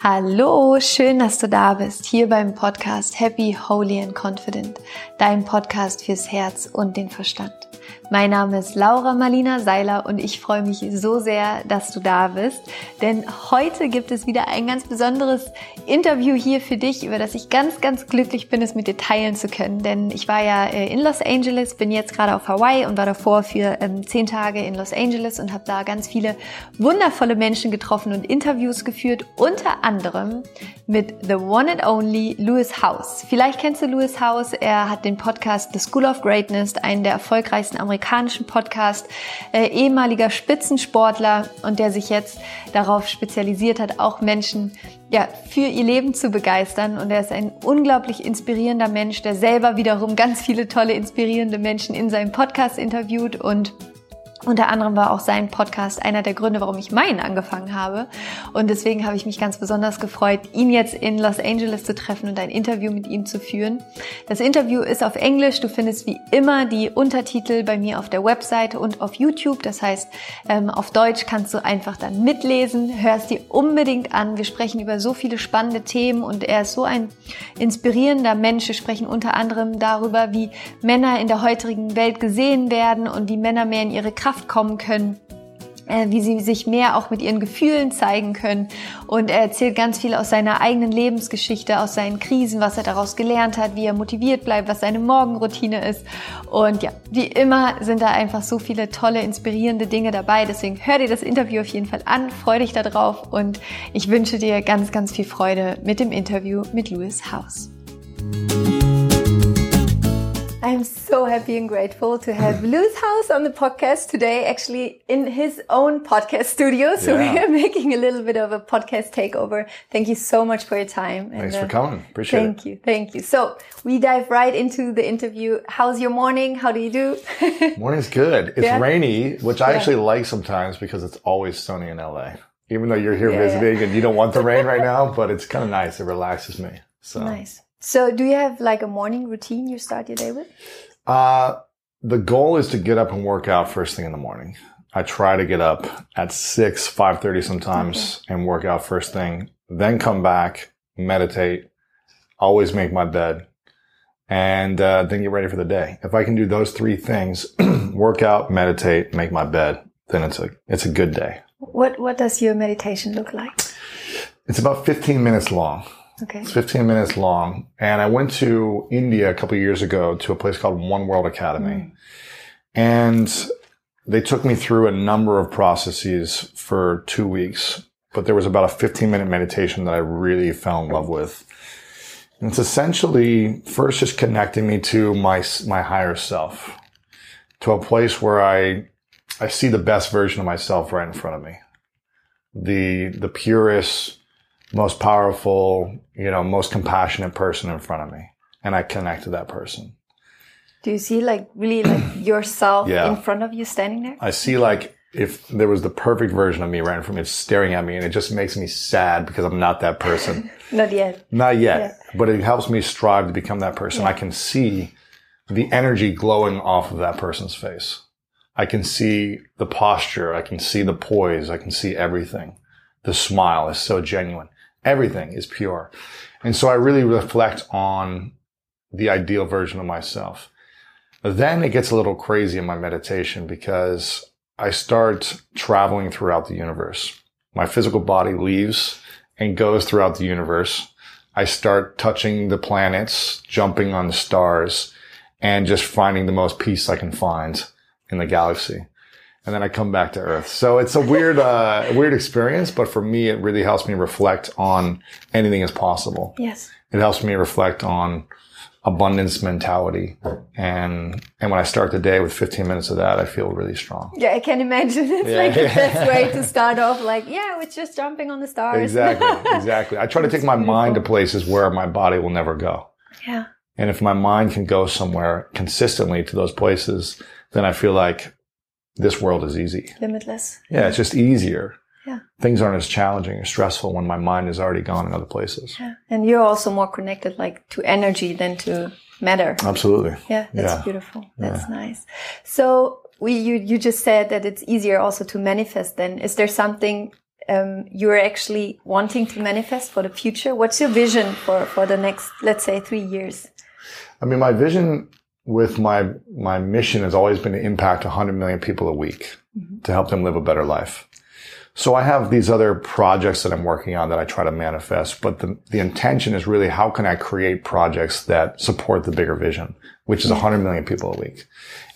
Hallo, schön, dass du da bist, hier beim Podcast Happy, Holy and Confident, dein Podcast fürs Herz und den Verstand. Mein Name ist Laura Marlina Seiler und ich freue mich so sehr, dass du da bist, denn heute gibt es wieder ein ganz besonderes Interview hier für dich, über das ich ganz, ganz glücklich bin, es mit dir teilen zu können. Denn ich war ja äh, in Los Angeles, bin jetzt gerade auf Hawaii und war davor für ähm, zehn Tage in Los Angeles und habe da ganz viele wundervolle Menschen getroffen und Interviews geführt, unter anderem mit The One and Only Lewis House. Vielleicht kennst du Lewis House, er hat den Podcast The School of Greatness, einen der erfolgreichsten amerikanischen Podcast, äh, ehemaliger Spitzensportler und der sich jetzt darauf spezialisiert hat, auch Menschen ja, für ihr Leben zu begeistern. Und er ist ein unglaublich inspirierender Mensch, der selber wiederum ganz viele tolle, inspirierende Menschen in seinem Podcast interviewt und unter anderem war auch sein Podcast einer der Gründe, warum ich meinen angefangen habe. Und deswegen habe ich mich ganz besonders gefreut, ihn jetzt in Los Angeles zu treffen und ein Interview mit ihm zu führen. Das Interview ist auf Englisch. Du findest wie immer die Untertitel bei mir auf der Webseite und auf YouTube. Das heißt, ähm, auf Deutsch kannst du einfach dann mitlesen. Hörst dir unbedingt an. Wir sprechen über so viele spannende Themen und er ist so ein inspirierender Mensch. Wir sprechen unter anderem darüber, wie Männer in der heutigen Welt gesehen werden und wie Männer mehr in ihre Kraft Kraft kommen können äh, wie sie sich mehr auch mit ihren Gefühlen zeigen können. Und er erzählt ganz viel aus seiner eigenen Lebensgeschichte, aus seinen Krisen, was er daraus gelernt hat, wie er motiviert bleibt, was seine Morgenroutine ist. Und ja, wie immer sind da einfach so viele tolle, inspirierende Dinge dabei. Deswegen hör dir das Interview auf jeden Fall an, freu dich darauf und ich wünsche dir ganz, ganz viel Freude mit dem Interview mit Louis House. I'm so happy and grateful to have Lewis Howes on the podcast today, actually in his own podcast studio. So yeah. we are making a little bit of a podcast takeover. Thank you so much for your time. Thanks and, uh, for coming. Appreciate thank it. Thank you. Thank you. So we dive right into the interview. How's your morning? How do you do? Morning's good. It's yeah. rainy, which I yeah. actually like sometimes because it's always sunny in LA. Even though you're here visiting and you don't want the rain right now, but it's kind of nice. It relaxes me. So nice. So, do you have like a morning routine you start your day with? Uh, the goal is to get up and work out first thing in the morning. I try to get up at six, five thirty sometimes, okay. and work out first thing. Then come back, meditate, always make my bed, and uh, then get ready for the day. If I can do those three things, work out, meditate, make my bed, then it's a it's a good day. What what does your meditation look like? It's about fifteen minutes long. Okay. It's 15 minutes long. And I went to India a couple years ago to a place called One World Academy. Mm. And they took me through a number of processes for two weeks, but there was about a 15 minute meditation that I really fell in love with. And it's essentially first just connecting me to my, my higher self, to a place where I, I see the best version of myself right in front of me. The, the purest, most powerful, you know, most compassionate person in front of me. And I connect to that person. Do you see like really like yourself yeah. in front of you standing there? I see like if there was the perfect version of me right in front of me, staring at me and it just makes me sad because I'm not that person. not yet. Not yet. Yeah. But it helps me strive to become that person. Yeah. I can see the energy glowing off of that person's face. I can see the posture. I can see the poise. I can see everything. The smile is so genuine. Everything is pure. And so I really reflect on the ideal version of myself. Then it gets a little crazy in my meditation because I start traveling throughout the universe. My physical body leaves and goes throughout the universe. I start touching the planets, jumping on the stars, and just finding the most peace I can find in the galaxy and then I come back to Earth. So it's a weird, uh, weird experience, but for me, it really helps me reflect on anything is possible. Yes. It helps me reflect on abundance mentality. And, and when I start the day with 15 minutes of that, I feel really strong. Yeah, I can imagine. It's yeah. like the best way to start off. Like, yeah, it's just jumping on the stars. Exactly. Exactly. I try to take my beautiful. mind to places where my body will never go. Yeah. And if my mind can go somewhere consistently to those places, then I feel like this world is easy. Limitless. Yeah, it's just easier. Yeah. Things aren't as challenging or stressful when my mind is already gone in other places. Yeah. And you're also more connected like to energy than to matter. Absolutely. Yeah, that's yeah. beautiful. That's yeah. nice. So we you you just said that it's easier also to manifest then. Is there something um, you're actually wanting to manifest for the future? What's your vision for, for the next, let's say, three years? I mean, my vision with my, my mission has always been to impact 100 million people a week mm-hmm. to help them live a better life. So I have these other projects that I'm working on that I try to manifest, but the, the intention is really how can I create projects that support the bigger vision, which is 100 million people a week.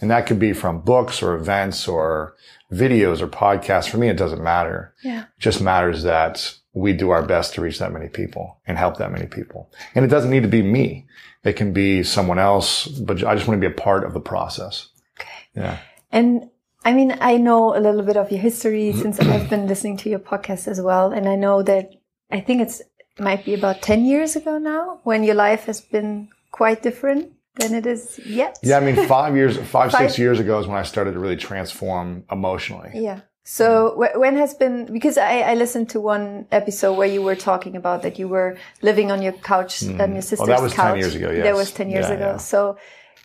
And that could be from books or events or videos or podcasts. For me, it doesn't matter. Yeah. It just matters that we do our best to reach that many people and help that many people. And it doesn't need to be me. It can be someone else, but I just want to be a part of the process. Okay. Yeah. And I mean, I know a little bit of your history since I've been listening to your podcast as well. And I know that I think it's might be about 10 years ago now when your life has been quite different than it is yet. Yeah. I mean, five years, five six years ago is when I started to really transform emotionally. Yeah. So when has been, because I, I, listened to one episode where you were talking about that you were living on your couch, mm. on your sister's couch. Oh, that was couch. 10 years ago, yes. That was 10 years yeah, ago. Yeah. So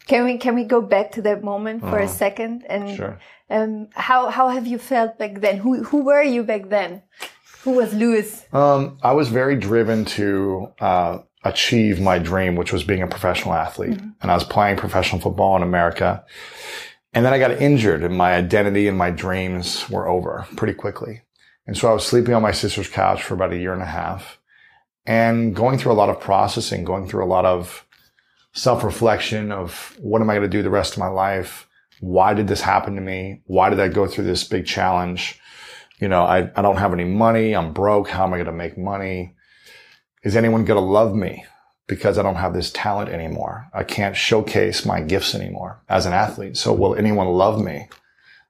can we, can we go back to that moment for uh-huh. a second? And sure. um, how, how have you felt back then? Who, who were you back then? Who was Lewis? Um, I was very driven to, uh, achieve my dream, which was being a professional athlete. Mm-hmm. And I was playing professional football in America. And then I got injured and my identity and my dreams were over pretty quickly. And so I was sleeping on my sister's couch for about a year and a half and going through a lot of processing, going through a lot of self reflection of what am I going to do the rest of my life? Why did this happen to me? Why did I go through this big challenge? You know, I, I don't have any money. I'm broke. How am I going to make money? Is anyone going to love me? Because I don't have this talent anymore. I can't showcase my gifts anymore as an athlete. So will anyone love me?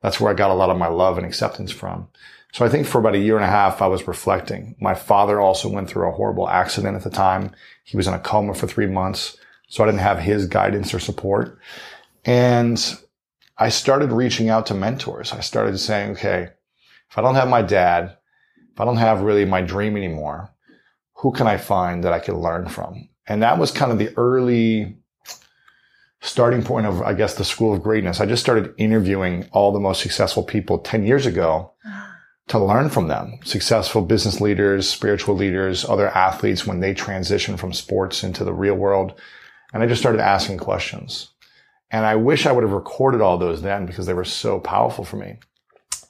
That's where I got a lot of my love and acceptance from. So I think for about a year and a half, I was reflecting. My father also went through a horrible accident at the time. He was in a coma for three months. So I didn't have his guidance or support. And I started reaching out to mentors. I started saying, okay, if I don't have my dad, if I don't have really my dream anymore, who can I find that I can learn from? And that was kind of the early starting point of, I guess, the school of greatness. I just started interviewing all the most successful people 10 years ago to learn from them. Successful business leaders, spiritual leaders, other athletes when they transition from sports into the real world. And I just started asking questions. And I wish I would have recorded all those then because they were so powerful for me.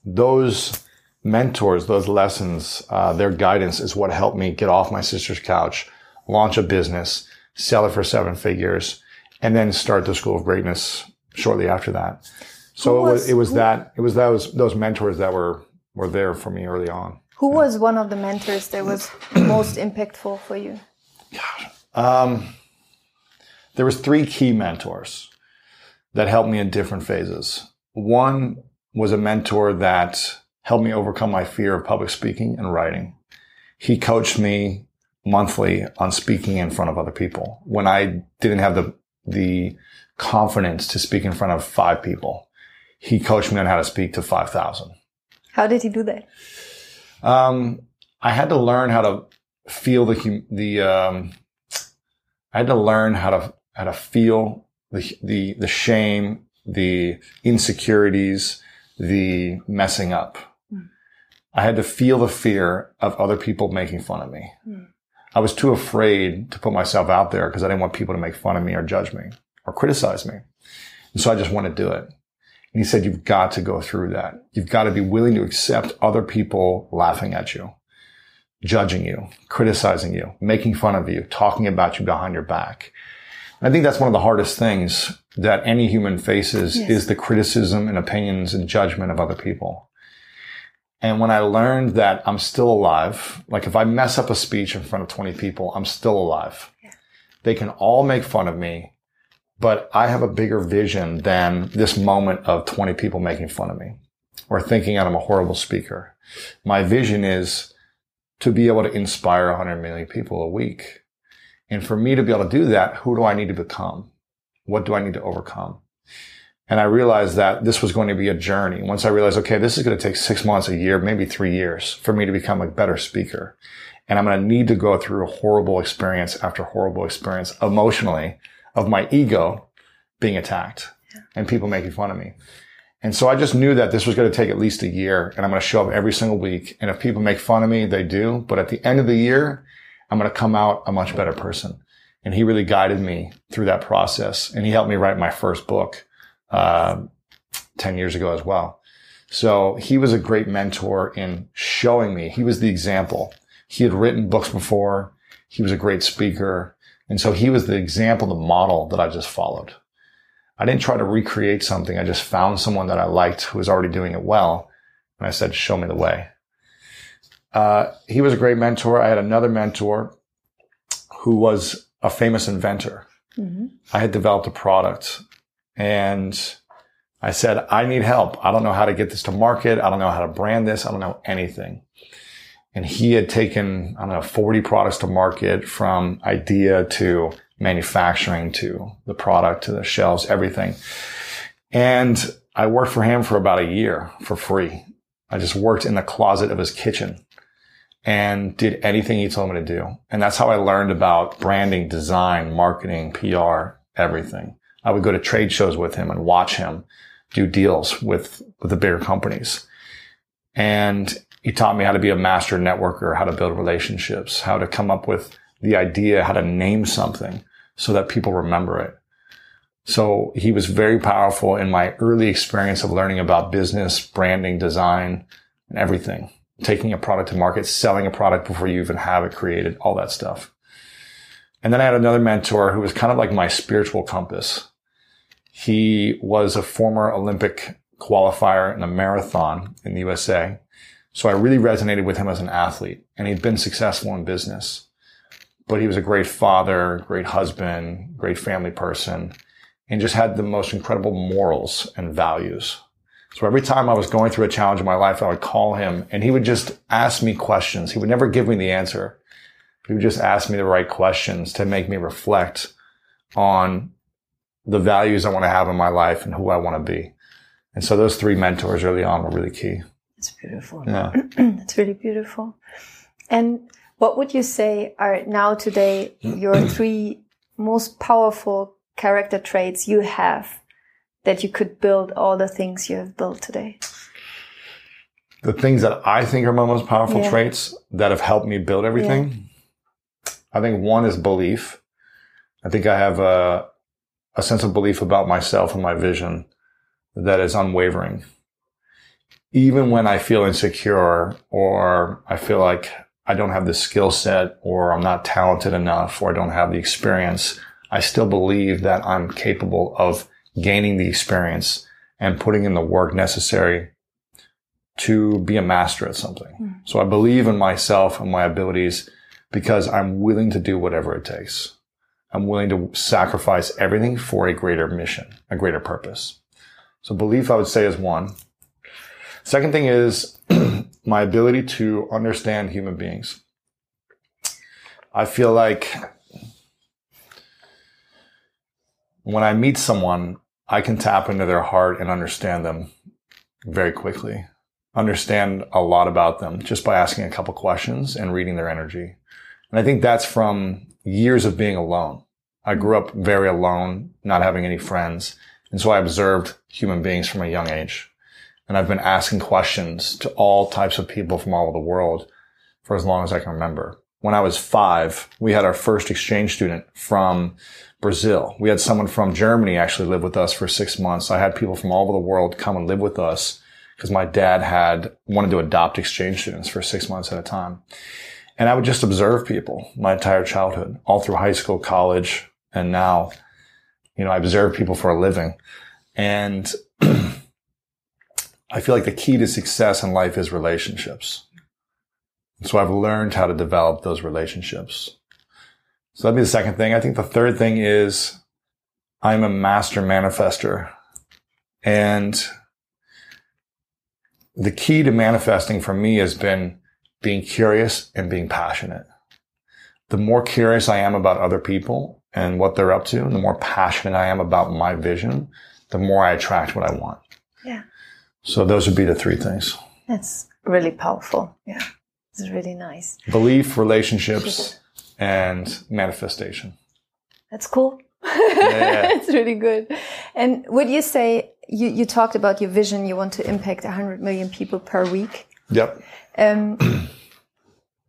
Those mentors, those lessons, uh, their guidance is what helped me get off my sister's couch launch a business, sell it for seven figures, and then start the School of Greatness shortly after that. So was, it was, it was that, it was those, those mentors that were, were there for me early on. Who yeah. was one of the mentors that was most impactful for you? Gosh. Um, there was three key mentors that helped me in different phases. One was a mentor that helped me overcome my fear of public speaking and writing. He coached me monthly on speaking in front of other people when I didn't have the, the confidence to speak in front of five people. He coached me on how to speak to 5,000. How did he do that? Um, I had to learn how to feel the, the, um, I had to learn how to, how to feel the, the, the shame, the insecurities, the messing up. Mm. I had to feel the fear of other people making fun of me. Mm. I was too afraid to put myself out there because I didn't want people to make fun of me or judge me or criticize me. And so I just wanted to do it. And he said, you've got to go through that. You've got to be willing to accept other people laughing at you, judging you, criticizing you, making fun of you, talking about you behind your back. And I think that's one of the hardest things that any human faces yes. is the criticism and opinions and judgment of other people. And when I learned that I'm still alive, like if I mess up a speech in front of 20 people, I'm still alive. Yeah. They can all make fun of me, but I have a bigger vision than this moment of 20 people making fun of me or thinking that I'm a horrible speaker. My vision is to be able to inspire 100 million people a week. And for me to be able to do that, who do I need to become? What do I need to overcome? And I realized that this was going to be a journey. Once I realized, okay, this is going to take six months, a year, maybe three years for me to become a better speaker. And I'm going to need to go through a horrible experience after horrible experience emotionally of my ego being attacked yeah. and people making fun of me. And so I just knew that this was going to take at least a year and I'm going to show up every single week. And if people make fun of me, they do. But at the end of the year, I'm going to come out a much better person. And he really guided me through that process. And he helped me write my first book, uh, 10 years ago as well. So he was a great mentor in showing me. He was the example. He had written books before. He was a great speaker. And so he was the example, the model that I just followed. I didn't try to recreate something. I just found someone that I liked who was already doing it well. And I said, show me the way. Uh, he was a great mentor. I had another mentor who was a famous inventor. Mm-hmm. I had developed a product and I said, I need help. I don't know how to get this to market. I don't know how to brand this. I don't know anything. And he had taken, I don't know, 40 products to market from idea to manufacturing to the product to the shelves, everything. And I worked for him for about a year for free. I just worked in the closet of his kitchen and did anything he told me to do. And that's how I learned about branding, design, marketing, PR, everything. I would go to trade shows with him and watch him do deals with, with the bigger companies. And he taught me how to be a master networker, how to build relationships, how to come up with the idea, how to name something so that people remember it. So he was very powerful in my early experience of learning about business, branding, design, and everything. Taking a product to market, selling a product before you even have it created, all that stuff. And then I had another mentor who was kind of like my spiritual compass. He was a former Olympic qualifier in a marathon in the USA. So I really resonated with him as an athlete and he'd been successful in business, but he was a great father, great husband, great family person, and just had the most incredible morals and values. So every time I was going through a challenge in my life, I would call him and he would just ask me questions. He would never give me the answer. He would just ask me the right questions to make me reflect on the values I want to have in my life and who I want to be. And so those three mentors early on were really key. It's beautiful. Yeah. it's really beautiful. And what would you say are now today your three most powerful character traits you have that you could build all the things you have built today? The things that I think are my most powerful yeah. traits that have helped me build everything. Yeah. I think one is belief. I think I have a, a sense of belief about myself and my vision that is unwavering even when I feel insecure or I feel like I don't have the skill set or I'm not talented enough or I don't have the experience, I still believe that I'm capable of gaining the experience and putting in the work necessary to be a master at something. Mm. So I believe in myself and my abilities because I'm willing to do whatever it takes. I'm willing to sacrifice everything for a greater mission, a greater purpose. So belief, I would say, is one. Second thing is my ability to understand human beings. I feel like when I meet someone, I can tap into their heart and understand them very quickly. Understand a lot about them just by asking a couple questions and reading their energy. And I think that's from years of being alone. I mm-hmm. grew up very alone, not having any friends. And so I observed human beings from a young age. And I've been asking questions to all types of people from all over the world for as long as I can remember. When I was five, we had our first exchange student from Brazil. We had someone from Germany actually live with us for six months. I had people from all over the world come and live with us because my dad had wanted to adopt exchange students for six months at a time. And I would just observe people my entire childhood, all through high school, college, and now, you know, I observe people for a living. And I feel like the key to success in life is relationships. So I've learned how to develop those relationships. So that'd be the second thing. I think the third thing is I'm a master manifester. And the key to manifesting for me has been being curious and being passionate. The more curious I am about other people and what they're up to, and the more passionate I am about my vision, the more I attract what I want. Yeah. So those would be the three things. That's really powerful. Yeah. It's really nice. Belief, relationships, and manifestation. That's cool. Yeah. it's really good. And would you say you, you talked about your vision. You want to impact 100 million people per week. Yep. Um,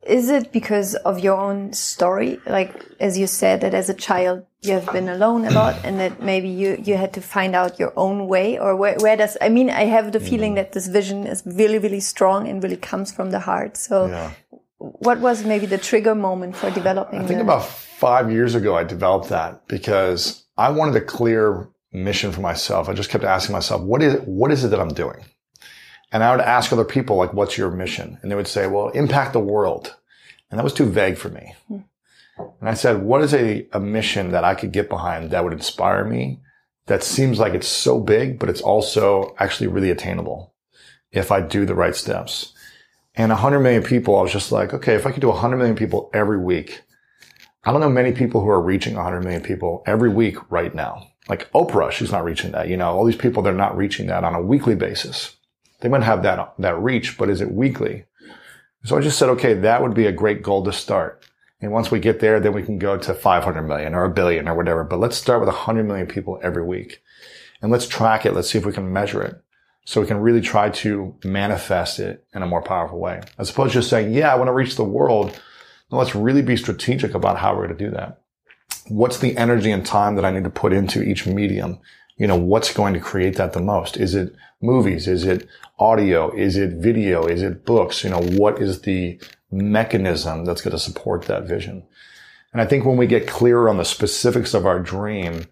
is it because of your own story? Like, as you said, that as a child you have been alone a lot and that maybe you, you had to find out your own way or where, where does, I mean, I have the feeling mm. that this vision is really, really strong and really comes from the heart. So yeah. what was maybe the trigger moment for developing? I think about five years ago, I developed that because I wanted a clear mission for myself. I just kept asking myself, what is it, what is it that I'm doing? And I would ask other people, like, what's your mission? And they would say, well, impact the world. And that was too vague for me. Hmm. And I said, what is a, a mission that I could get behind that would inspire me? That seems like it's so big, but it's also actually really attainable if I do the right steps. And 100 million people, I was just like, okay, if I could do 100 million people every week, I don't know many people who are reaching 100 million people every week right now. Like Oprah, she's not reaching that. You know, all these people, they're not reaching that on a weekly basis. They might have that, that reach, but is it weekly? So I just said, okay, that would be a great goal to start. And once we get there, then we can go to 500 million or a billion or whatever. But let's start with 100 million people every week and let's track it. Let's see if we can measure it so we can really try to manifest it in a more powerful way. As opposed to just saying, yeah, I want to reach the world. Let's really be strategic about how we're going to do that. What's the energy and time that I need to put into each medium? You know, what's going to create that the most? Is it movies? Is it audio? Is it video? Is it books? You know, what is the mechanism that's going to support that vision? And I think when we get clearer on the specifics of our dream,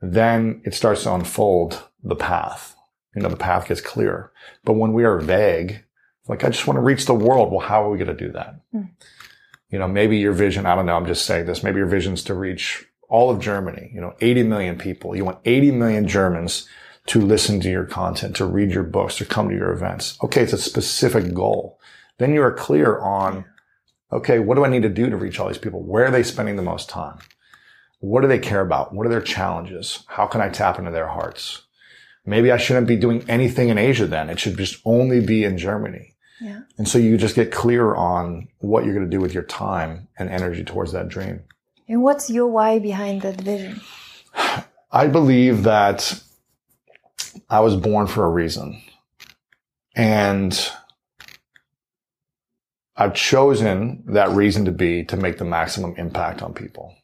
then it starts to unfold the path. You know, the path gets clearer. But when we are vague, like, I just want to reach the world. Well, how are we going to do that? Mm. You know, maybe your vision, I don't know, I'm just saying this, maybe your vision is to reach all of Germany, you know, 80 million people. You want 80 million Germans to listen to your content, to read your books, to come to your events. Okay, it's a specific goal. Then you are clear on, okay, what do I need to do to reach all these people? Where are they spending the most time? What do they care about? What are their challenges? How can I tap into their hearts? Maybe I shouldn't be doing anything in Asia then. It should just only be in Germany. Yeah. And so you just get clear on what you're going to do with your time and energy towards that dream. And what's your why behind that vision? I believe that I was born for a reason. And I've chosen that reason to be to make the maximum impact on people.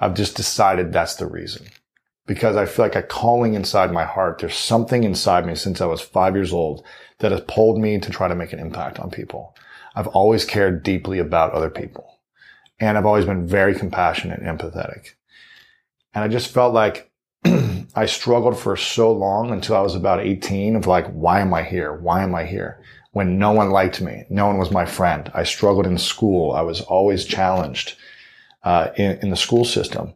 I've just decided that's the reason because I feel like a calling inside my heart. There's something inside me since I was five years old that has pulled me to try to make an impact on people. I've always cared deeply about other people and I've always been very compassionate and empathetic. And I just felt like I struggled for so long until I was about 18 of like, why am I here? Why am I here? When no one liked me. No one was my friend. I struggled in school. I was always challenged, uh, in, in the school system.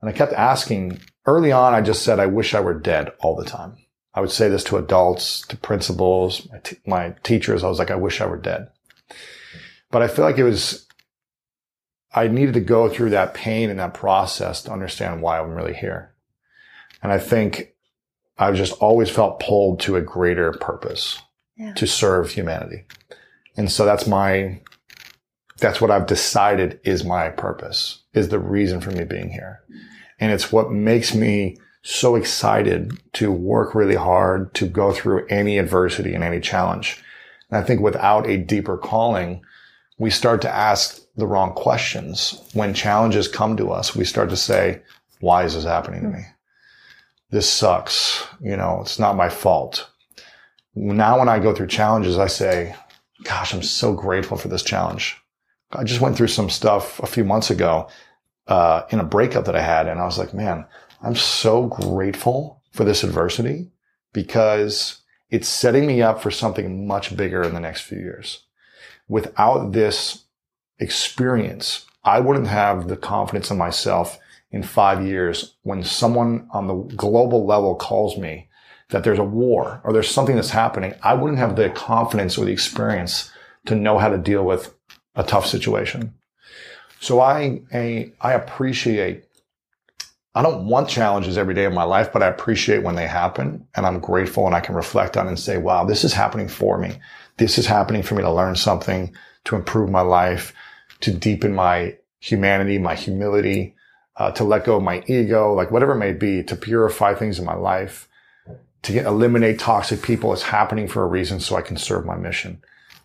And I kept asking early on. I just said, I wish I were dead all the time. I would say this to adults, to principals, my, t- my teachers. I was like, I wish I were dead. But I feel like it was, I needed to go through that pain and that process to understand why I'm really here. And I think I've just always felt pulled to a greater purpose yeah. to serve humanity. And so that's my, that's what I've decided is my purpose, is the reason for me being here. And it's what makes me so excited to work really hard, to go through any adversity and any challenge. And I think without a deeper calling, we start to ask the wrong questions. When challenges come to us, we start to say, why is this happening to me? This sucks. You know, it's not my fault. Now, when I go through challenges, I say, gosh, I'm so grateful for this challenge. I just went through some stuff a few months ago, uh, in a breakup that I had. And I was like, man, I'm so grateful for this adversity because it's setting me up for something much bigger in the next few years. Without this experience, I wouldn't have the confidence in myself in five years when someone on the global level calls me that there's a war or there's something that's happening, I wouldn't have the confidence or the experience to know how to deal with a tough situation. So I, I, I appreciate, I don't want challenges every day of my life, but I appreciate when they happen and I'm grateful and I can reflect on and say, wow, this is happening for me. This is happening for me to learn something, to improve my life, to deepen my humanity, my humility, uh, to let go of my ego, like whatever it may be, to purify things in my life, to get, eliminate toxic people. It's happening for a reason so I can serve my mission.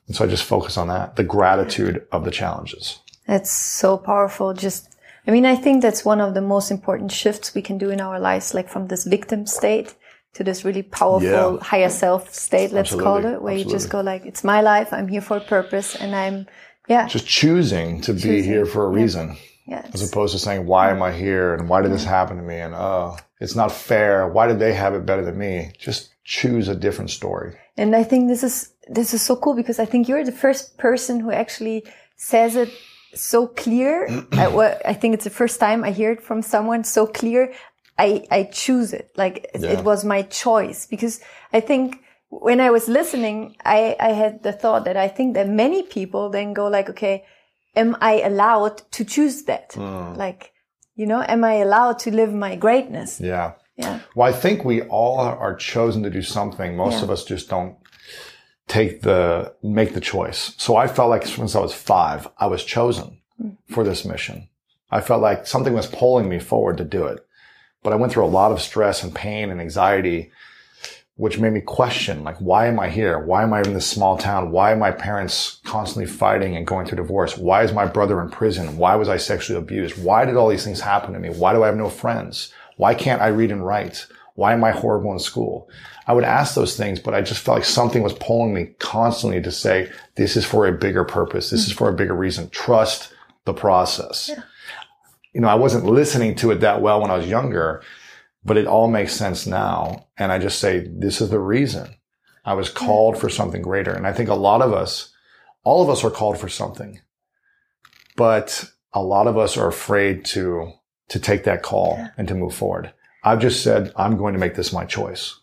And so I just focus on that, the gratitude of the challenges. That's so powerful. Just, I mean, I think that's one of the most important shifts we can do in our lives, like from this victim state to this really powerful Yeah. higher self state, let's call it, where you just go like, it's my life. I'm here for a purpose and I'm, yeah, Just choosing to be here for a reason. yeah. As opposed to saying, why am I here? And why did this mm-hmm. happen to me? And, oh, it's not fair. Why did they have it better than me? Just choose a different story. And I think this is this is so cool because I think you're the first person who actually says it so clear. I, well, I think it's the first time I hear it from someone so clear. I I choose it like it, Yeah. it was my choice because I think when I was listening, I I had the thought that I think that many people then go like, okay, am I allowed to choose that? Hmm. Like, you know, am I allowed to live my greatness? Yeah. Yeah. Well, I think we all are chosen to do something. Most Yeah. of us just don't take the, make the choice. So I felt like since I was five, I was chosen hmm. for this mission. I felt like something was pulling me forward to do it. But I went through a lot of stress and pain and anxiety, which made me question, like, why am I here? Why am I in this small town? Why are my parents constantly fighting and going through divorce? Why is my brother in prison? Why was I sexually abused? Why did all these things happen to me? Why do I have no friends? Why can't I read and write? Why am I horrible in school? I would ask those things, but I just felt like something was pulling me constantly to say, this is for a bigger purpose. This is for a bigger reason. Trust the process. You know, I wasn't listening to it that well when I was younger, but it all makes sense now. And I just say, this is the reason I was called for something greater. And I think a lot of us, all of us are called for something, but a lot of us are afraid to, to take that call and to move forward. I've just said, I'm going to make this my choice.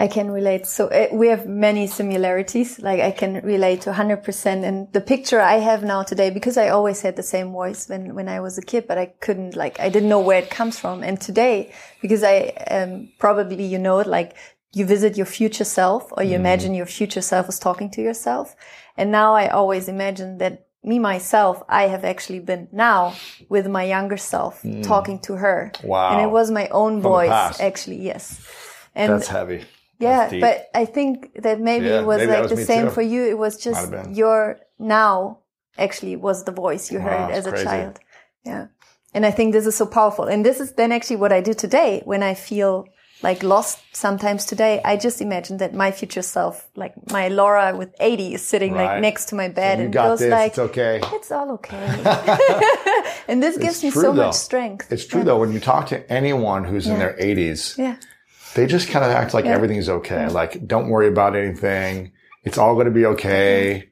I can relate. So uh, we have many similarities. Like I can relate to 100%. And the picture I have now today, because I always had the same voice when, when I was a kid, but I couldn't like, I didn't know where it comes from. And today, because I, um, probably, you know it, like you visit your future self or you imagine your future self is talking to yourself. And now I always imagine that me myself, I have actually been now with my younger self talking to her. Wow. And it was my own the voice, actually. Yes. And That's heavy. Yeah, but I think that maybe Yeah, it was maybe like was the same too. for you. It was just your now actually was the voice you Wow, heard it's as a crazy. child. Yeah. And I think this is so powerful. And this is then actually what I do today when I feel like lost sometimes today. I just imagine that my future self, like my Laura with 80 is sitting Right. like next to my bed you and goes this. like, it's okay. it's all okay. and this gives me so though. much strength. It's true though. When you talk to anyone who's in their 80s, Yeah. They just kind of act like everything's okay. Like, don't worry about anything. It's all going to be okay.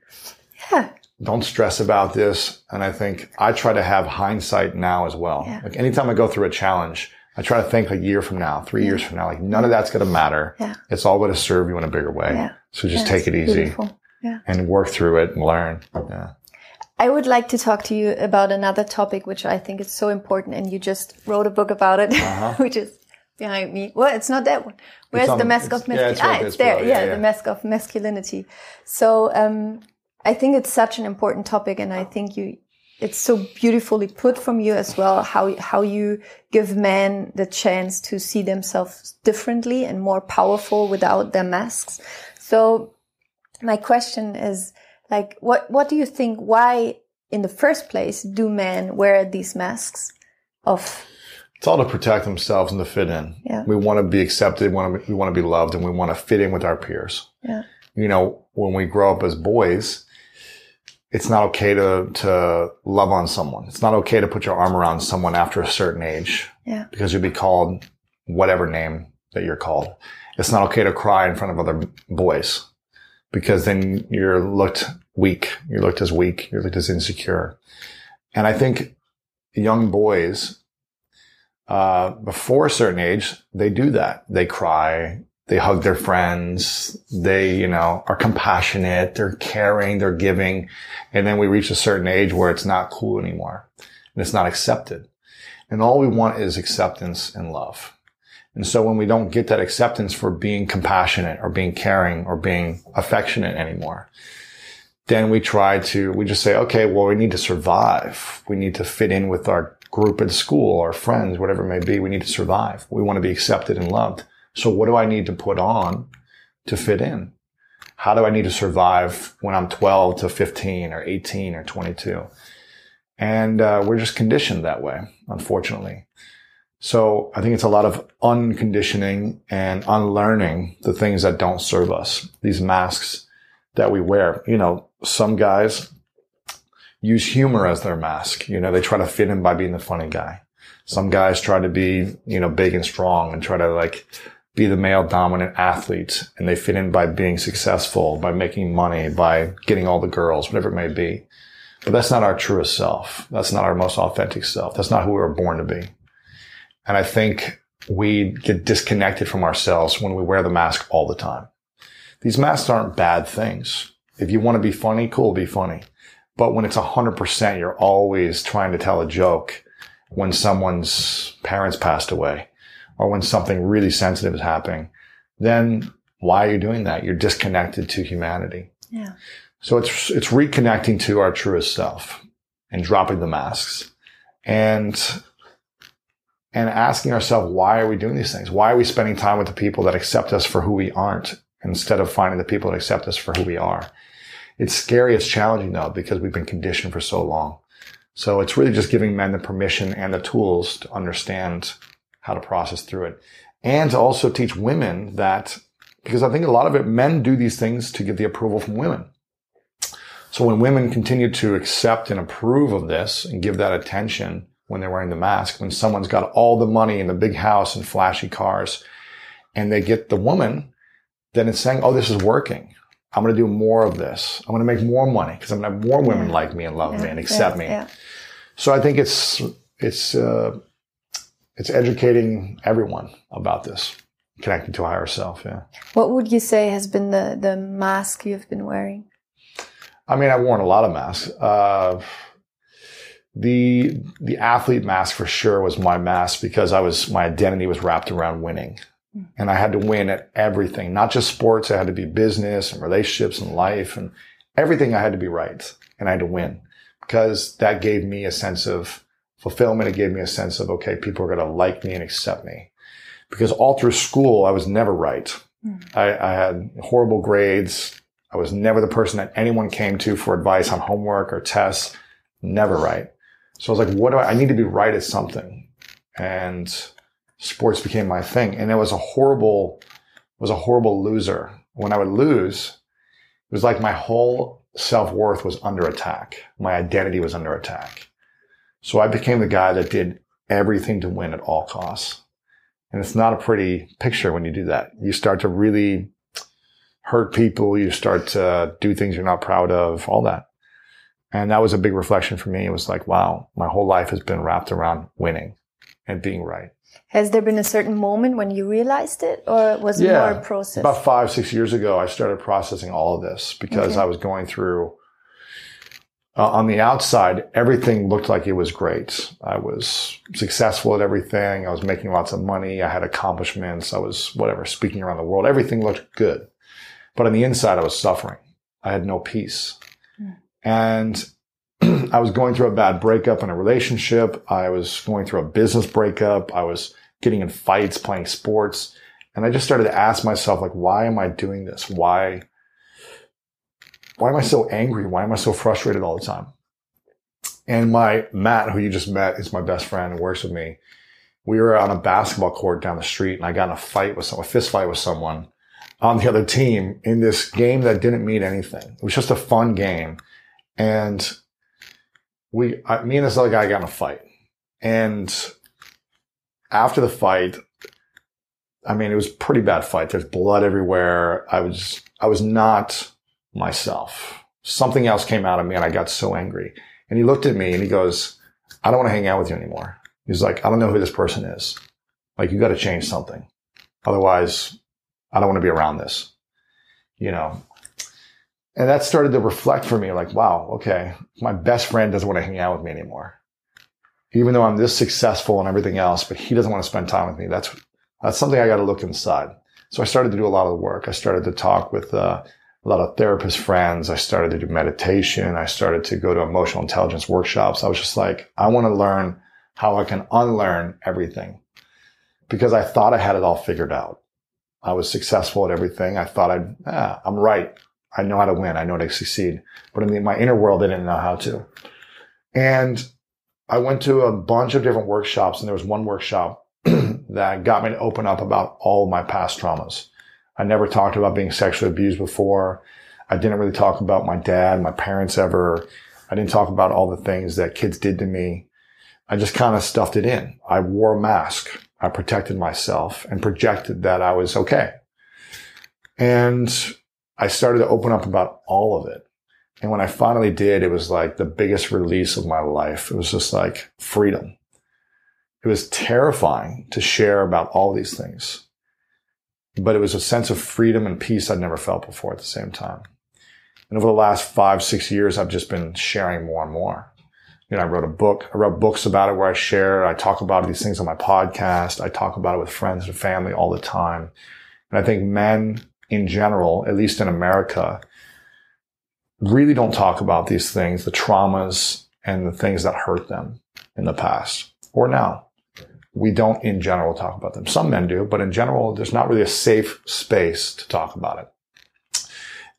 Yeah. Don't stress about this. And I think I try to have hindsight now as well. Yeah. Like anytime I go through a challenge, I try to think a year from now, three years from now, like none of that's going to matter. Yeah. It's all going to serve you in a bigger way. Yeah. So just Yeah, take it easy. Yeah. and work through it and learn. Yeah. I would like to talk to you about another topic, which I think is so important, and you just wrote a book about it, uh-huh. which is behind me. Well, it's not that one. Where's on the mask of masculinity? it's right ah, it's there. below. Yeah, Yeah, the mask of masculinity. So um, I think it's such an important topic, and I think you. It's so beautifully put from you as well. How how you give men the chance to see themselves differently and more powerful without their masks. So my question is like what what do you think why in the first place do men wear these masks of It's all to protect themselves and to fit in. Yeah. We want to be accepted. We want to be, we want to be loved and we want to fit in with our peers. yeah You know, when we grow up as boys, it's not okay to, to love on someone. It's not okay to put your arm around someone after a certain age yeah because you'll be called whatever name that you're called. It's not okay to cry in front of other boys because then you're looked weak. You're looked as weak. You're looked as insecure. And I think young boys, uh, before a certain age, they do that. They cry. They hug their friends. They, you know, are compassionate. They're caring. They're giving. And then we reach a certain age where it's not cool anymore and it's not accepted. And all we want is acceptance and love. And so when we don't get that acceptance for being compassionate or being caring or being affectionate anymore, then we try to, we just say, okay, well, we need to survive. We need to fit in with our group at school, our friends, whatever it may be. We need to survive. We want to be accepted and loved. So what do I need to put on to fit in? How do I need to survive when I'm 12 to 15 or 18 or 22? And uh, we're just conditioned that way, unfortunately. So I think it's a lot of unconditioning and unlearning the things that don't serve us. These masks that we wear, you know, some guys use humor as their mask. You know, they try to fit in by being the funny guy. Some guys try to be, you know, big and strong and try to like be the male dominant athlete and they fit in by being successful, by making money, by getting all the girls, whatever it may be. But that's not our truest self. That's not our most authentic self. That's not who we were born to be. And I think we get disconnected from ourselves when we wear the mask all the time. These masks aren't bad things. If you want to be funny, cool, be funny. But when it's 100%, you're always trying to tell a joke when someone's parents passed away or when something really sensitive is happening, then why are you doing that? You're disconnected to humanity. Yeah. So it's, it's reconnecting to our truest self and dropping the masks and, and asking ourselves, why are we doing these things? Why are we spending time with the people that accept us for who we aren't instead of finding the people that accept us for who we are? It's scary. It's challenging though, because we've been conditioned for so long. So it's really just giving men the permission and the tools to understand how to process through it and to also teach women that because I think a lot of it, men do these things to get the approval from women. So when women continue to accept and approve of this and give that attention when they're wearing the mask, when someone's got all the money and the big house and flashy cars and they get the woman, then it's saying, Oh, this is working. I'm going to do more of this. I'm going to make more money because I'm going to have more women yeah. like me and love yeah. me and accept yeah. me. So I think it's, it's, uh, it's educating everyone about this, connecting to higher self. Yeah. What would you say has been the, the mask you've been wearing? I mean, I've worn a lot of masks. Uh, the the athlete mask for sure was my mask because I was my identity was wrapped around winning. And I had to win at everything, not just sports. I had to be business and relationships and life and everything. I had to be right and I had to win because that gave me a sense of fulfillment. It gave me a sense of, okay, people are going to like me and accept me because all through school, I was never right. Mm. I, I had horrible grades. I was never the person that anyone came to for advice on homework or tests. Never right. So I was like, what do I, I need to be right at something. And sports became my thing. And it was a horrible, was a horrible loser. When I would lose, it was like my whole self worth was under attack. My identity was under attack. So I became the guy that did everything to win at all costs. And it's not a pretty picture when you do that. You start to really hurt people. You start to do things you're not proud of, all that. And that was a big reflection for me. It was like, wow, my whole life has been wrapped around winning and being right. Has there been a certain moment when you realized it or was it yeah, more a process? About five, six years ago, I started processing all of this because okay. I was going through, uh, on the outside, everything looked like it was great. I was successful at everything. I was making lots of money. I had accomplishments. I was whatever, speaking around the world. Everything looked good. But on the inside, I was suffering. I had no peace. Mm. And I was going through a bad breakup in a relationship. I was going through a business breakup. I was getting in fights, playing sports. And I just started to ask myself, like, why am I doing this? Why, why am I so angry? Why am I so frustrated all the time? And my Matt, who you just met, is my best friend and works with me. We were on a basketball court down the street and I got in a fight with someone, a fist fight with someone on the other team in this game that didn't mean anything. It was just a fun game. And we, I, me and this other guy got in a fight. And after the fight, I mean, it was pretty bad fight. There's blood everywhere. I was, I was not myself. Something else came out of me and I got so angry. And he looked at me and he goes, I don't want to hang out with you anymore. He's like, I don't know who this person is. Like, you got to change something. Otherwise, I don't want to be around this, you know? And that started to reflect for me like, wow, okay, my best friend doesn't want to hang out with me anymore. Even though I'm this successful and everything else, but he doesn't want to spend time with me. That's, that's something I got to look inside. So I started to do a lot of the work. I started to talk with uh, a lot of therapist friends. I started to do meditation. I started to go to emotional intelligence workshops. I was just like, I want to learn how I can unlearn everything because I thought I had it all figured out. I was successful at everything. I thought I'd, ah, I'm right. I know how to win. I know how to succeed. But in the, my inner world, I didn't know how to. And I went to a bunch of different workshops and there was one workshop that got me to open up about all my past traumas. I never talked about being sexually abused before. I didn't really talk about my dad, my parents ever. I didn't talk about all the things that kids did to me. I just kind of stuffed it in. I wore a mask. I protected myself and projected that I was okay. And I started to open up about all of it. And when I finally did, it was like the biggest release of my life. It was just like freedom. It was terrifying to share about all these things, but it was a sense of freedom and peace I'd never felt before at the same time. And over the last five, six years, I've just been sharing more and more. You know, I wrote a book. I wrote books about it where I share. I talk about these things on my podcast. I talk about it with friends and family all the time. And I think men in general, at least in America, really don't talk about these things, the traumas and the things that hurt them in the past or now. We don't in general talk about them. Some men do, but in general, there's not really a safe space to talk about it.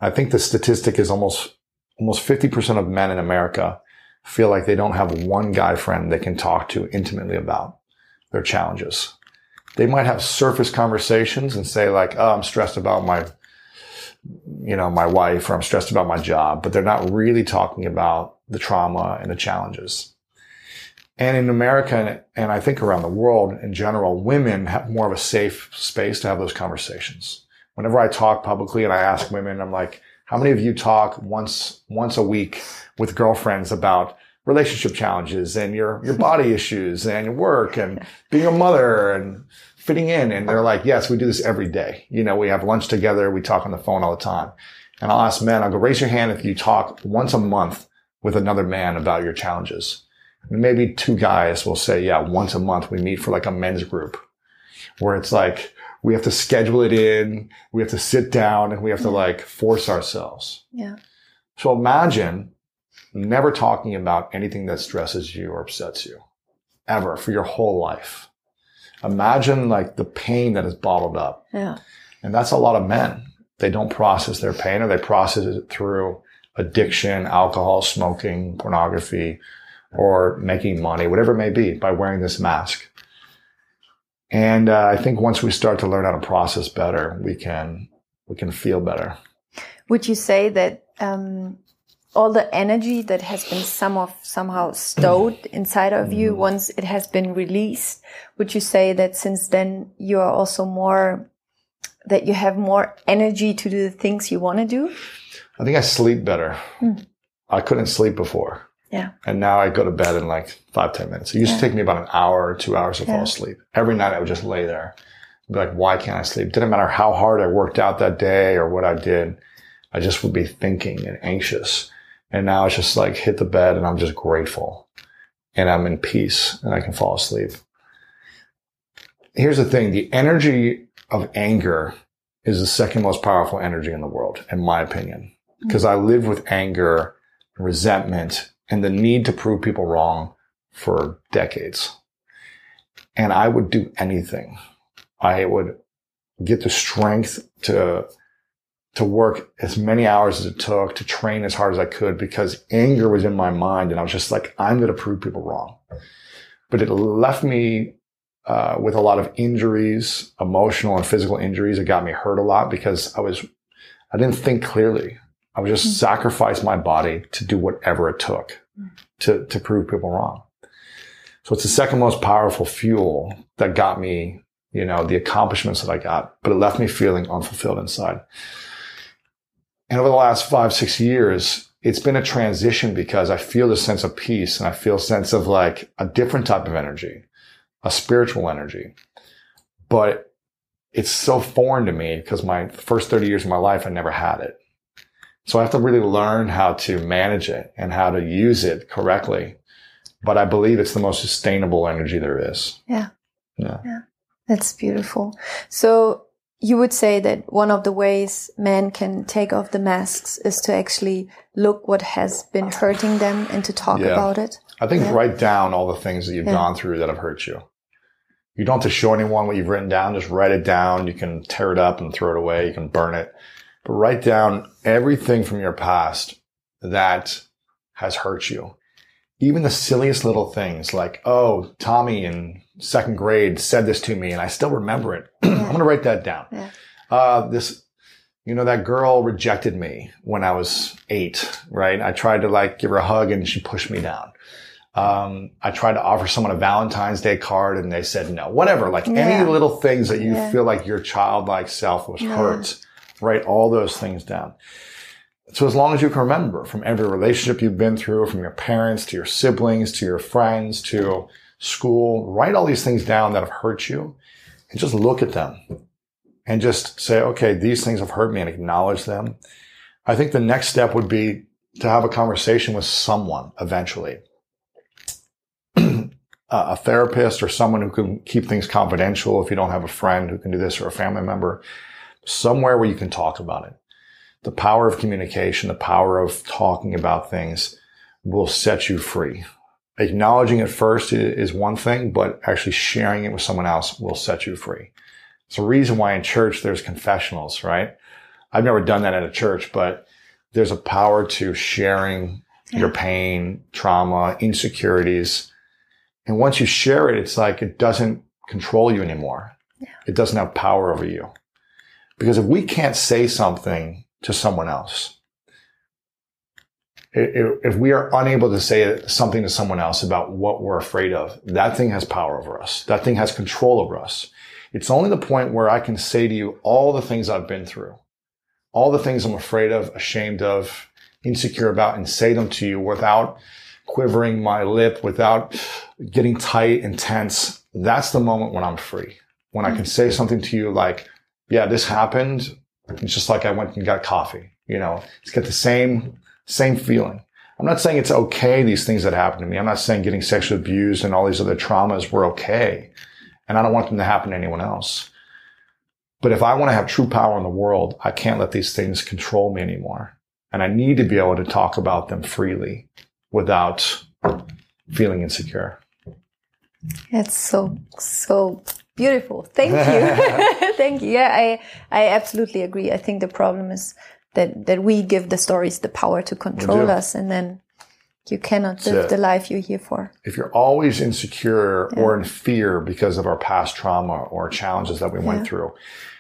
I think the statistic is almost, almost 50% of men in America feel like they don't have one guy friend they can talk to intimately about their challenges. They might have surface conversations and say like, oh, I'm stressed about my, you know, my wife or I'm stressed about my job, but they're not really talking about the trauma and the challenges. And in America and I think around the world in general, women have more of a safe space to have those conversations whenever I talk publicly and I ask women, I'm like, how many of you talk once, once a week with girlfriends about relationship challenges and your, your body issues and your work and being a mother and fitting in? And they're like, yes, we do this every day. You know, we have lunch together. We talk on the phone all the time. And I'll ask men, I'll go raise your hand if you talk once a month with another man about your challenges. And maybe two guys will say, yeah, once a month we meet for like a men's group where it's like, we have to schedule it in. We have to sit down and we have to like force ourselves. Yeah. So imagine never talking about anything that stresses you or upsets you ever for your whole life. Imagine like the pain that is bottled up. Yeah. And that's a lot of men. They don't process their pain or they process it through addiction, alcohol, smoking, pornography, or making money, whatever it may be by wearing this mask. And uh, I think once we start to learn how to process better, we can we can feel better. Would you say that um, all the energy that has been some of somehow stowed inside of you, mm. once it has been released, would you say that since then you are also more that you have more energy to do the things you want to do? I think I sleep better. Mm. I couldn't sleep before. Yeah. And now I go to bed in like five, ten minutes. It used yeah. to take me about an hour or two hours to yeah. fall asleep. Every night I would just lay there. Be like, why can't I sleep? Didn't matter how hard I worked out that day or what I did. I just would be thinking and anxious. And now it's just like hit the bed and I'm just grateful and I'm in peace and I can fall asleep. Here's the thing. The energy of anger is the second most powerful energy in the world, in my opinion, because. I lived with anger, resentment, and the need to prove people wrong for decades. And I would do anything. I would get the strength to, to work as many hours as it took to train as hard as I could because anger was in my mind. And I was just like, I'm going to prove people wrong. But it left me uh, with a lot of injuries, emotional and physical injuries. It got me hurt a lot because I was, I didn't think clearly. I would just mm-hmm. sacrifice my body to do whatever it took to, to prove people wrong. So it's the second most powerful fuel that got me, you know, the accomplishments that I got, but it left me feeling unfulfilled inside. And over the last five, six years, it's been a transition because I feel this sense of peace and I feel a sense of like a different type of energy, a spiritual energy. But it's so foreign to me because my first 30 years of my life, I never had it. So I have to really learn how to manage it and how to use it correctly. But I believe it's the most sustainable energy there is. Yeah. Yeah. Yeah. That's beautiful. So you would say that one of the ways men can take off the masks is to actually look what has been hurting them and to talk yeah. about it. I think yeah. write down all the things that you've yeah. gone through that have hurt you. You don't have to show anyone what you've written down. Just write it down. You can tear it up and throw it away. You can burn it, but write down everything from your past that has hurt you. Even the silliest little things like, oh, Tommy in second grade said this to me and I still remember it. I'm going to write that down. Yeah. Uh, this, you know, that girl rejected me when I was eight, right? I tried to like give her a hug and she pushed me down. Um, I tried to offer someone a Valentine's Day card and they said no, whatever, like Yeah. any little things that you Yeah. feel like your childlike self was hurt, write all those things down. So as long as you can remember from every relationship you've been through, from your parents to your siblings to your friends to school, write all these things down that have hurt you and just look at them and just say, okay, these things have hurt me and acknowledge them. I think the next step would be to have a conversation with someone eventually. a therapist or someone who can keep things confidential if you don't have a friend who can do this or a family member, somewhere where you can talk about it. The power of communication, the power of talking about things will set you free. Acknowledging it first is one thing, but actually sharing it with someone else will set you free. It's a reason why in church there's confessionals, right? I've never done that at a church, but there's a power to sharing your pain, trauma, insecurities. And once you share it, it's like it doesn't control you anymore. It doesn't have power over you. Because if we can't say something to someone else, if we are unable to say something to someone else about what we're afraid of, that thing has power over us. That thing has control over us. It's only the point where I can say to you all the things I've been through, all the things I'm afraid of, ashamed of, insecure about, and say them to you without quivering my lip, without getting tight and tense. That's the moment when I'm free. When I can mm-hmm. say something to you like, yeah, this happened. It's just like I went and got coffee. You know, it's got the same, same feeling. I'm not saying it's okay, these things that happen to me. I'm not saying getting sexually abused and all these other traumas were okay. And I don't want them to happen to anyone else. But if I want to have true power in the world, I can't let these things control me anymore. And I need to be able to talk about them freely without feeling insecure. That's so so beautiful. Thank you. Thank you. Yeah, I I absolutely agree. I think the problem is that that we give the stories the power to control us and then you cannot live it. the life you're here for. if you're always insecure or in fear because of our past trauma or challenges that we went through,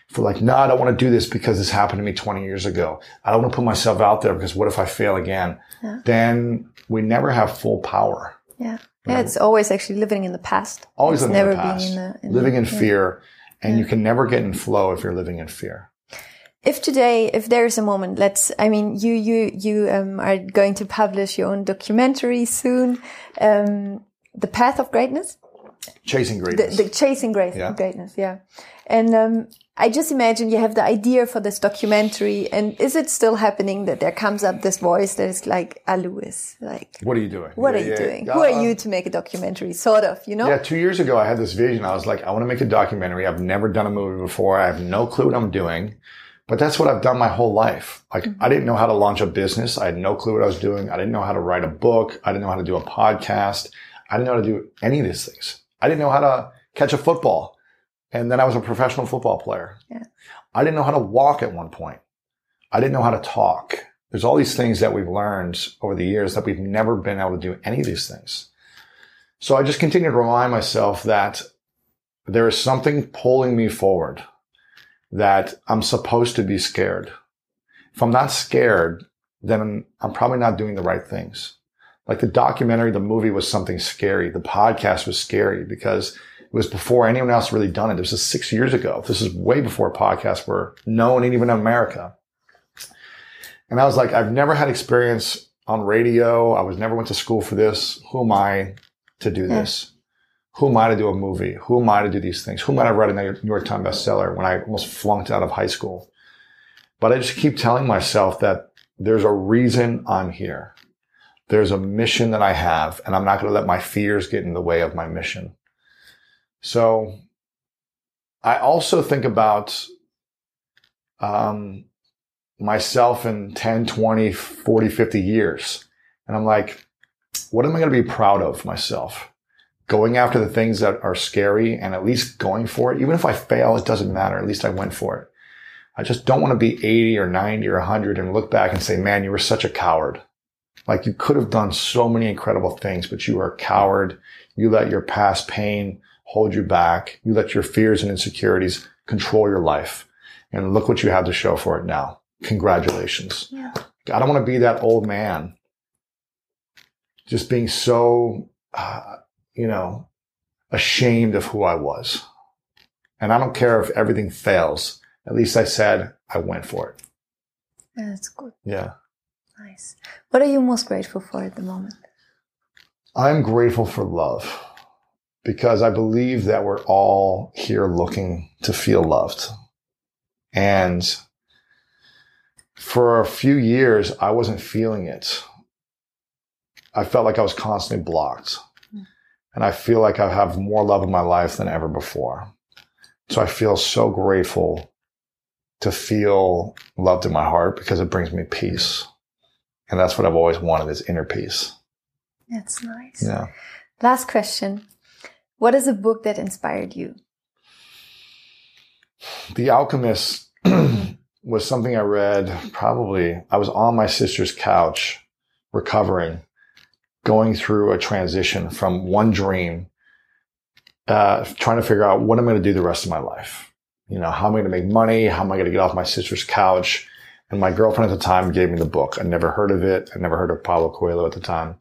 if we're like, no, I don't want to do this because this happened to me 20 years ago. I don't want to put myself out there because what if I fail again? Yeah. Then we never have full power. Yeah. Yeah, it's always actually living in the past. Always it's living never in the past, being in the in living the, in yeah. fear, and you can never get in flow if you're living in fear. If today if there is a moment let's i mean you you you um, are going to publish your own documentary soon um, the path of greatness Chasing the, greatness. the chasing great, Yeah. greatness yeah and um, i just imagine you have the idea for this documentary and is it still happening that there comes up this voice that is like ah lewis like what are you doing? what Yeah, are you yeah. doing Uh, who are you to make a documentary sort of you know Yeah, two years ago, I had this vision. I was like, I want to make a documentary. I've never done a movie before. I have no clue what I'm doing, but that's what I've done my whole life. Like, Mm-hmm. I didn't know how to launch a business. I had no clue what I was doing. I didn't know how to write a book. I didn't know how to do a podcast. I didn't know how to do any of these things. I didn't know how to catch a football. And then I was a professional football player. Yeah. I didn't know how to walk at one point. I didn't know how to talk. There's all these things that we've learned over the years that we've never been able to do any of these things. So I just continue to remind myself that there is something pulling me forward that I'm supposed to be scared. If I'm not scared, then I'm probably not doing the right things. Like the documentary, the movie was something scary. The podcast was scary because it was before anyone else really done it. This is six years ago. This is way before podcasts were known and even in America. And I was like, I've never had experience on radio. I was never went to school for this. Who am I to do Yeah. this? Who am I to do a movie? Who am I to do these things? Who am I to write a New York Times bestseller when I almost flunked out of high school? But I just keep telling myself that there's a reason I'm here. There's a mission that I have, and I'm not going to let my fears get in the way of my mission. So I also think about um, myself in 10, 20, 40, 50 years. And I'm like, what am I going to be proud of myself? Going after the things that are scary and at least going for it. Even if I fail, it doesn't matter. At least I went for it. I just don't want to be 80 or 90 or 100 and look back and say, man, you were such a coward. Like you could have done so many incredible things, but you were a coward. You let your past pain hold you back. You let your fears and insecurities control your life. And look what you have to show for it now. Congratulations. Yeah. I don't want to be that old man just being so, uh, you know, ashamed of who I was. And I don't care if everything fails. At least I said I went for it. Yeah, that's good. Yeah. Nice. What are you most grateful for at the moment? I'm grateful for love because I believe that we're all here looking to feel loved. And for a few years, I wasn't feeling it. I felt like I was constantly blocked. And I feel like I have more love in my life than ever before. So I feel so grateful to feel loved in my heart because it brings me peace. And that's what I've always wanted is inner peace. That's nice. Yeah. Last question. What is a book that inspired you? The Alchemist was something I read probably, I was on my sister's couch recovering, going through a transition from one dream, uh, trying to figure out what I'm going to do the rest of my life. You know, how am I going to make money? How am I going to get off my sister's couch? And my girlfriend at the time gave me the book. I never heard of it. I never heard of Paulo Coelho at the time.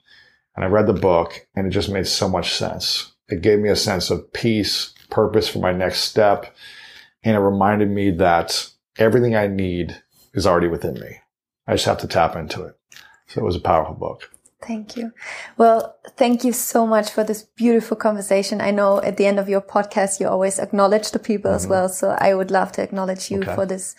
And I read the book and it just made so much sense. It gave me a sense of peace, purpose for my next step. And it reminded me that everything I need is already within me. I just have to tap into it. So it was a powerful book. Thank you. Well, thank you so much for this beautiful conversation. I know at the end of your podcast, you always acknowledge the people mm-hmm. as well. So I would love to acknowledge you okay. for this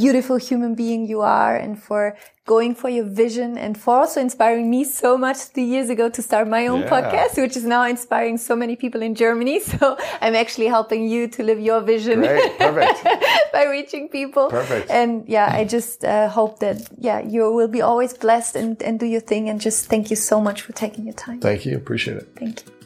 beautiful human being you are and for going for your vision and for also inspiring me so much three years ago to start my own yeah. podcast, which is now inspiring so many people in Germany. So I'm actually helping you to live your vision by reaching people. Perfect. And yeah, I just uh, hope that, yeah, you will be always blessed and, and do your thing. And just thank you so much for taking your time. Thank you. Appreciate it. Thank you.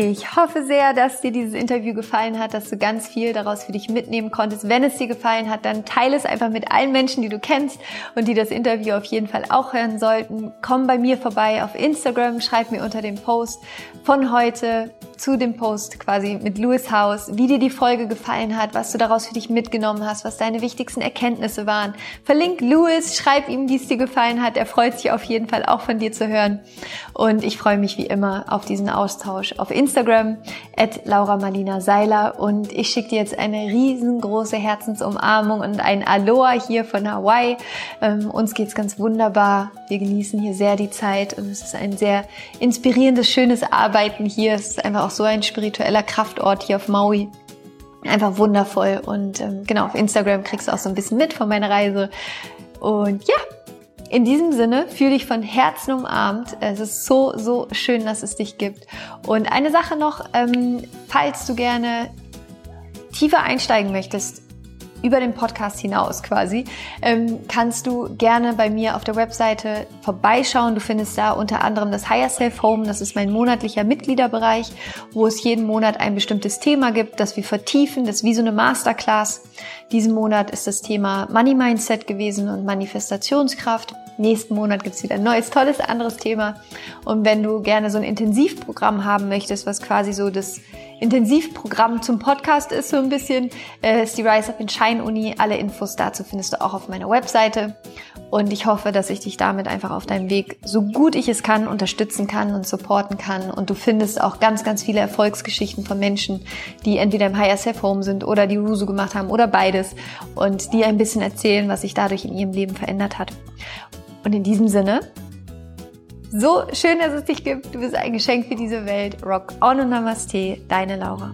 Ich hoffe sehr, dass dir dieses Interview gefallen hat, dass du ganz viel daraus für dich mitnehmen konntest. Wenn es dir gefallen hat, dann teile es einfach mit allen Menschen, die du kennst und die das Interview auf jeden Fall auch hören sollten. Komm bei mir vorbei auf Instagram, schreib mir unter dem Post von heute zu dem Post quasi mit Louis House, wie dir die Folge gefallen hat, was du daraus für dich mitgenommen hast, was deine wichtigsten Erkenntnisse waren. Verlink Louis, schreib ihm, wie es dir gefallen hat. Er freut sich auf jeden Fall auch von dir zu hören. Und ich freue mich wie immer auf diesen Austausch auf Instagram at Laura Marlina Seiler. Und ich schicke dir jetzt eine riesengroße Herzensumarmung und ein Aloha hier von Hawaii. Ähm, uns geht's ganz wunderbar. Wir genießen hier sehr die Zeit und es ist ein sehr inspirierendes, schönes Arbeiten hier. Es ist einfach auch so ein spiritueller Kraftort hier auf Maui. Einfach wundervoll. Und ähm, genau, auf Instagram kriegst du auch so ein bisschen mit von meiner Reise. Und ja, in diesem Sinne, fühle dich von Herzen umarmt. Es ist so, so schön, dass es dich gibt. Und eine Sache noch, ähm, falls du gerne tiefer einsteigen möchtest über den Podcast hinaus quasi, ähm, kannst du gerne bei mir auf der Webseite vorbeischauen. Du findest da unter anderem das Higher Self Home. Das ist mein monatlicher Mitgliederbereich, wo es jeden Monat ein bestimmtes Thema gibt, das wir vertiefen. Das ist wie so eine Masterclass. Diesen Monat ist das Thema Money Mindset gewesen und Manifestationskraft. Nächsten Monat gibt's wieder ein neues, tolles, anderes Thema. Und wenn du gerne so ein Intensivprogramm haben möchtest, was quasi so das Intensivprogramm zum Podcast ist, so ein bisschen, äh, ist die Rise Up in Shine Uni. Alle Infos dazu findest du auch auf meiner Webseite. Und ich hoffe, dass ich dich damit einfach auf deinem Weg, so gut ich es kann, unterstützen kann und supporten kann. Und du findest auch ganz, ganz viele Erfolgsgeschichten von Menschen, die entweder im Higher Self Home sind oder die Rusu gemacht haben oder beides und die ein bisschen erzählen, was sich dadurch in ihrem Leben verändert hat. Und in diesem Sinne, so schön, dass es dich gibt. Du bist ein Geschenk für diese Welt. Rock on und Namaste, deine Laura.